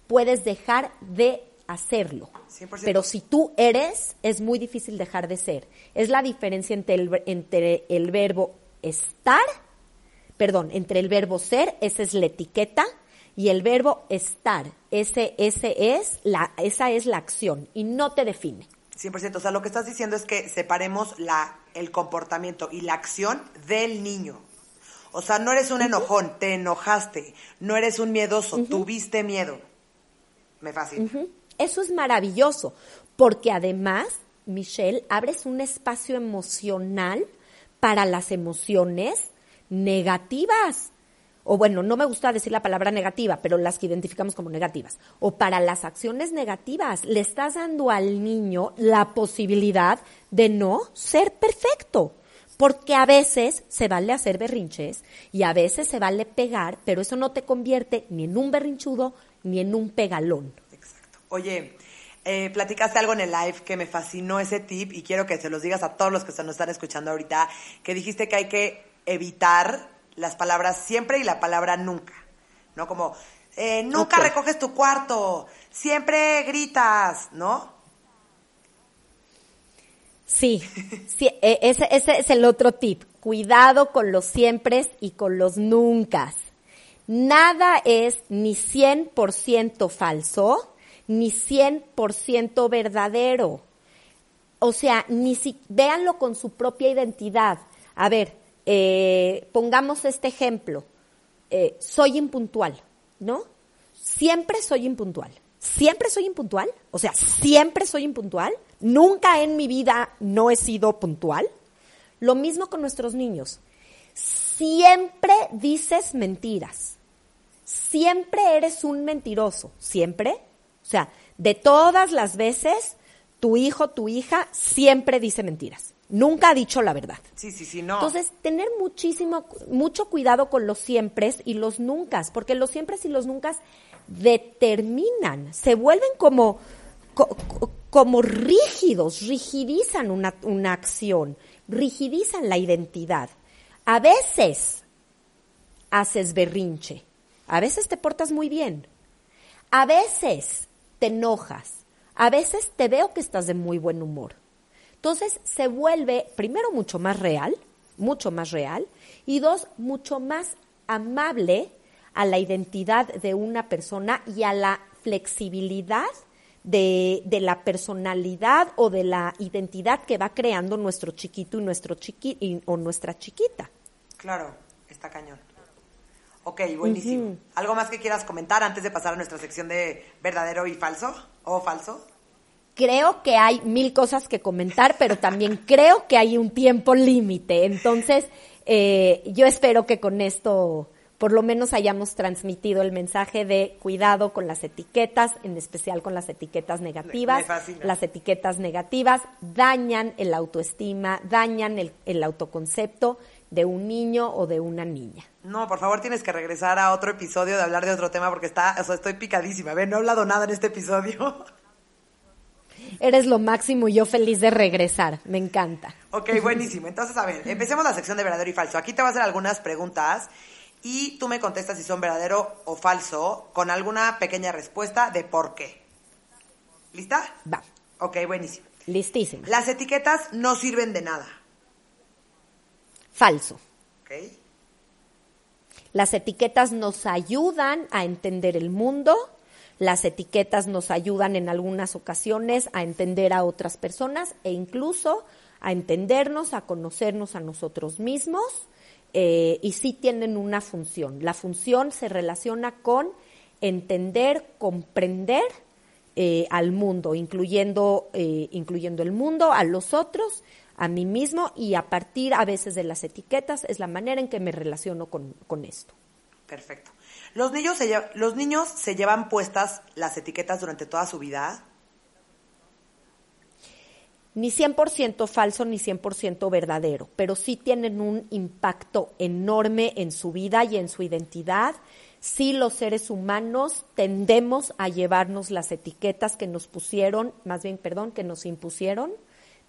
[SPEAKER 2] puedes dejar de hacerlo.
[SPEAKER 1] 100%.
[SPEAKER 2] Pero si tú eres, es muy difícil dejar de ser. Es la diferencia entre el, entre el verbo estar, perdón, entre el verbo ser, esa es la etiqueta, y el verbo estar. Ese, ese es la, esa es la acción y no te define.
[SPEAKER 1] 100%. O sea, lo que estás diciendo es que separemos la, el comportamiento y la acción del niño. O sea, no eres un enojón, te enojaste. No eres un miedoso, tuviste miedo. Me fascina.
[SPEAKER 2] Eso es maravilloso, porque además, Michelle, abres un espacio emocional para las emociones negativas. O bueno, no me gusta decir la palabra negativa, pero las que identificamos como negativas. O para las acciones negativas. Le estás dando al niño la posibilidad de no ser perfecto. Porque a veces se vale hacer berrinches y a veces se vale pegar, pero eso no te convierte ni en un berrinchudo ni en un pegalón.
[SPEAKER 1] Exacto. Oye, eh, platicaste algo en el live que me fascinó ese tip y quiero que se los digas a todos los que se nos están escuchando ahorita, que dijiste que hay que evitar las palabras siempre y la palabra nunca, ¿no? Como, eh, nunca recoges tu cuarto, siempre gritas, ¿no?
[SPEAKER 2] Sí, sí, e- ese, ese es el otro tip. Cuidado con los siempre y con los nunca. Nada es ni 100% falso, ni 100% verdadero. O sea, ni si, véanlo con su propia identidad. A ver, eh, pongamos este ejemplo. Eh, soy impuntual, ¿no? Siempre soy impuntual. Siempre soy impuntual. O sea, siempre soy impuntual. Nunca en mi vida no he sido puntual. Lo mismo con nuestros niños. Siempre dices mentiras. Siempre eres un mentiroso. Siempre. O sea, de todas las veces, tu hijo, tu hija, siempre dice mentiras. Nunca ha dicho la verdad.
[SPEAKER 1] Sí, sí, sí, no.
[SPEAKER 2] Entonces, tener muchísimo, mucho cuidado con los siempre y los nunca, porque los siempre y los nunca determinan, se vuelven como, co- co- como rígidos, rigidizan una, una acción, rigidizan la identidad. A veces haces berrinche, a veces te portas muy bien, a veces te enojas, a veces te veo que estás de muy buen humor. Entonces se vuelve, primero, mucho más real, mucho más real, y dos, mucho más amable a la identidad de una persona y a la flexibilidad de, de la personalidad o de la identidad que va creando nuestro chiquito y nuestro chiqui, y- o nuestra chiquita.
[SPEAKER 1] Claro, está cañón. Ok, buenísimo. ¿Algo más que quieras comentar antes de pasar a nuestra sección de verdadero y falso? ¿O falso?
[SPEAKER 2] Creo que hay mil cosas que comentar, pero también creo que hay un tiempo límite. Entonces, eh, yo espero que con esto por lo menos hayamos transmitido el mensaje de cuidado con las etiquetas, en especial con las etiquetas negativas. Las etiquetas negativas dañan el autoestima, dañan el, el autoconcepto de un niño o de una niña.
[SPEAKER 1] No, por favor tienes que regresar a otro episodio de hablar de otro tema porque está, o sea, estoy picadísima. Ve, no he hablado nada en este episodio.
[SPEAKER 2] Eres lo máximo y yo feliz de regresar. Me encanta.
[SPEAKER 1] ok, buenísimo. Entonces, a ver, empecemos la sección de verdadero y falso. Aquí te voy a hacer algunas preguntas y tú me contestas si son verdadero o falso con alguna pequeña respuesta de por qué. ¿Lista?
[SPEAKER 2] Va,
[SPEAKER 1] Ok, buenísimo.
[SPEAKER 2] listísima.
[SPEAKER 1] Las etiquetas no sirven de nada.
[SPEAKER 2] Falso.
[SPEAKER 1] ¿Ok?
[SPEAKER 2] Las etiquetas nos ayudan a entender el mundo, las etiquetas nos ayudan en algunas ocasiones a entender a otras personas e incluso a entendernos, a conocernos a nosotros mismos eh, y sí tienen una función. La función se relaciona con entender, comprender eh, al mundo, incluyendo, eh, incluyendo el mundo, a los otros, a mí mismo y a partir a veces de las etiquetas es la manera en que me relaciono con, con esto.
[SPEAKER 1] Perfecto. ¿Los niños, se ¿Los niños se llevan puestas las etiquetas durante toda su vida?
[SPEAKER 2] Ni 100% falso ni 100% verdadero, pero sí tienen un impacto enorme en su vida y en su identidad. Sí los seres humanos tendemos a llevarnos las etiquetas que nos pusieron, más bien, perdón, que nos impusieron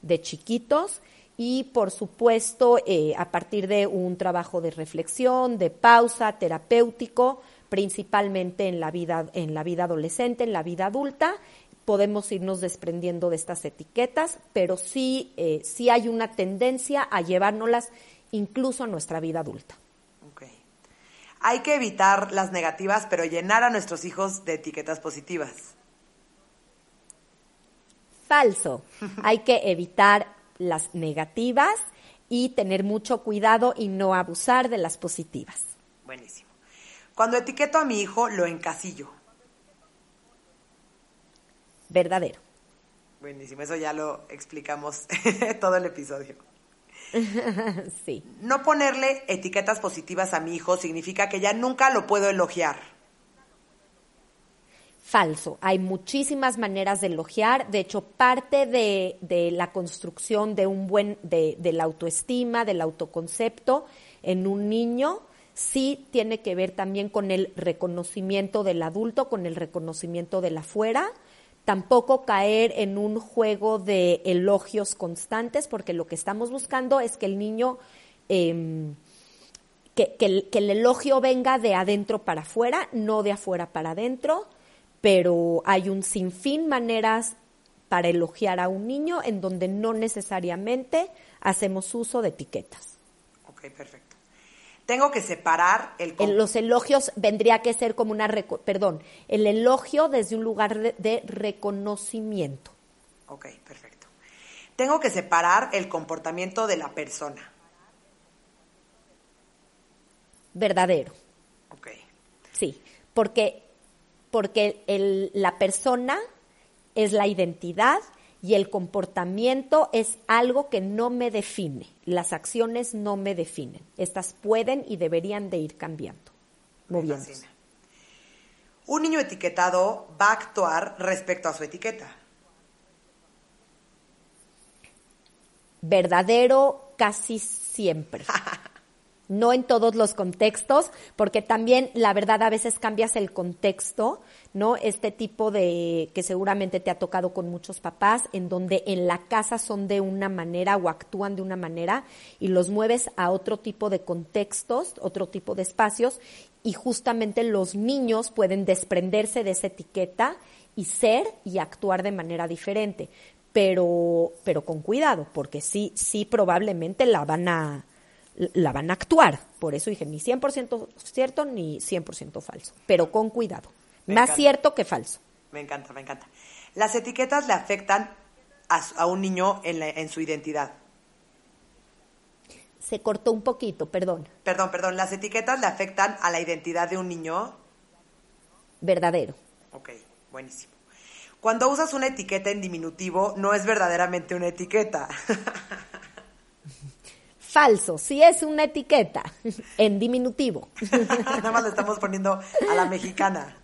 [SPEAKER 2] de chiquitos y por supuesto eh, a partir de un trabajo de reflexión, de pausa, terapéutico, principalmente en la vida, en la vida adolescente, en la vida adulta, podemos irnos desprendiendo de estas etiquetas, pero sí, eh, sí hay una tendencia a llevárnoslas incluso a nuestra vida adulta.
[SPEAKER 1] Hay que evitar las negativas, pero llenar a nuestros hijos de etiquetas positivas.
[SPEAKER 2] Falso. Hay que evitar las negativas y tener mucho cuidado y no abusar de las positivas.
[SPEAKER 1] Buenísimo. Cuando etiqueto a mi hijo, lo encasillo.
[SPEAKER 2] Verdadero.
[SPEAKER 1] Buenísimo, eso ya lo explicamos todo el episodio.
[SPEAKER 2] sí.
[SPEAKER 1] No ponerle etiquetas positivas a mi hijo significa que ya nunca lo puedo elogiar.
[SPEAKER 2] Falso. Hay muchísimas maneras de elogiar. De hecho, parte de, de la construcción de un buen, de, de, la autoestima, del autoconcepto en un niño, sí tiene que ver también con el reconocimiento del adulto, con el reconocimiento de la fuera. Tampoco caer en un juego de elogios constantes, porque lo que estamos buscando es que el niño, eh, que, que el elogio venga de adentro para afuera, no de afuera para adentro pero hay un sinfín maneras para elogiar a un niño en donde no necesariamente hacemos uso de etiquetas.
[SPEAKER 1] Ok, perfecto. Tengo que separar el...
[SPEAKER 2] En los elogios vendría que ser como una... Perdón, el elogio desde un lugar de, de reconocimiento.
[SPEAKER 1] Ok, perfecto. Tengo que separar el comportamiento de la persona.
[SPEAKER 2] Verdadero.
[SPEAKER 1] Ok.
[SPEAKER 2] Sí, porque porque el, la persona es la identidad y el comportamiento es algo que no me define. Las acciones no me definen. Estas pueden y deberían de ir cambiando, moviéndose.
[SPEAKER 1] Un niño etiquetado va a actuar respecto a su etiqueta.
[SPEAKER 2] Verdadero casi siempre. no en todos los contextos, porque también la verdad a veces cambias el contexto, ¿no? Este tipo de que seguramente te ha tocado con muchos papás, en donde en la casa son de una manera o actúan de una manera y los mueves a otro tipo de contextos, otro tipo de espacios y justamente los niños pueden desprenderse de esa etiqueta y ser y actuar de manera diferente, pero pero con cuidado, porque sí sí probablemente la van a la van a actuar. Por eso dije ni 100% cierto ni 100% falso, pero con cuidado. Me Más encanta. cierto que falso.
[SPEAKER 1] Me encanta, me encanta. Las etiquetas le afectan a, a un niño en, la, en su identidad.
[SPEAKER 2] Se cortó un poquito, perdón.
[SPEAKER 1] Perdón, perdón. ¿Las etiquetas le afectan a la identidad de un niño?
[SPEAKER 2] Verdadero.
[SPEAKER 1] Ok, buenísimo. Cuando usas una etiqueta en diminutivo, no es verdaderamente una etiqueta.
[SPEAKER 2] Falso, sí es una etiqueta en diminutivo.
[SPEAKER 1] Nada más le estamos poniendo a la mexicana.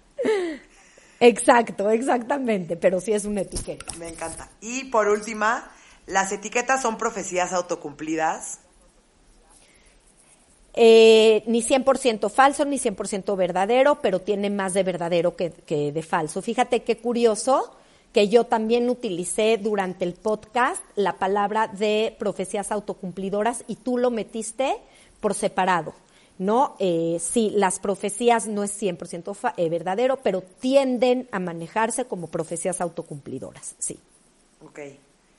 [SPEAKER 2] Exacto, exactamente, pero sí es una etiqueta.
[SPEAKER 1] Me encanta. Y por última, ¿las etiquetas son profecías autocumplidas?
[SPEAKER 2] Eh, ni 100% falso, ni 100% verdadero, pero tiene más de verdadero que, que de falso. Fíjate qué curioso que yo también utilicé durante el podcast la palabra de profecías autocumplidoras y tú lo metiste por separado. ¿no? Eh, sí, las profecías no es 100% fa eh, verdadero, pero tienden a manejarse como profecías autocumplidoras, sí.
[SPEAKER 1] Ok,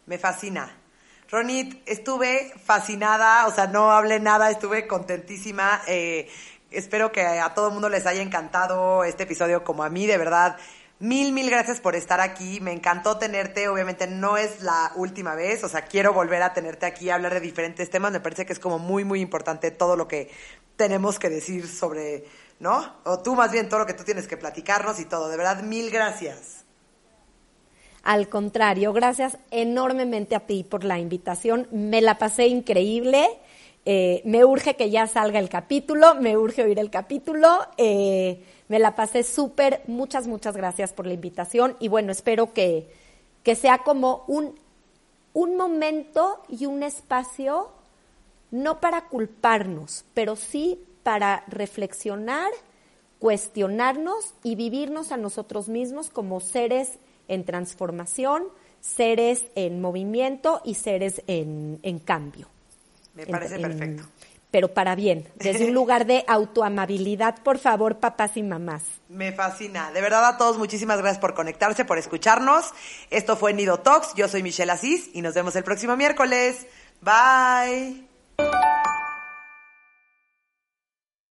[SPEAKER 1] me fascina. Ronit, estuve fascinada, o sea, no hablé nada, estuve contentísima. Eh, espero que a todo el mundo les haya encantado este episodio como a mí, de verdad. Mil, mil gracias por estar aquí. Me encantó tenerte. Obviamente no es la última vez. O sea, quiero volver a tenerte aquí a hablar de diferentes temas. Me parece que es como muy, muy importante todo lo que tenemos que decir sobre, ¿no? O tú más bien todo lo que tú tienes que platicarnos y todo. De verdad, mil gracias.
[SPEAKER 2] Al contrario, gracias enormemente a ti por la invitación. Me la pasé increíble. Eh, me urge que ya salga el capítulo, me urge oír el capítulo. Eh, me la pasé súper. Muchas, muchas gracias por la invitación. Y bueno, espero que, que sea como un, un momento y un espacio, no para culparnos, pero sí para reflexionar, cuestionarnos y vivirnos a nosotros mismos como seres en transformación, seres en movimiento y seres en, en cambio.
[SPEAKER 1] Me parece
[SPEAKER 2] en,
[SPEAKER 1] perfecto.
[SPEAKER 2] En, pero para bien, desde un lugar de autoamabilidad, por favor, papás y mamás.
[SPEAKER 1] Me fascina. De verdad a todos muchísimas gracias por conectarse, por escucharnos. Esto fue Nido Talks, yo soy Michelle Asís y nos vemos el próximo miércoles. Bye.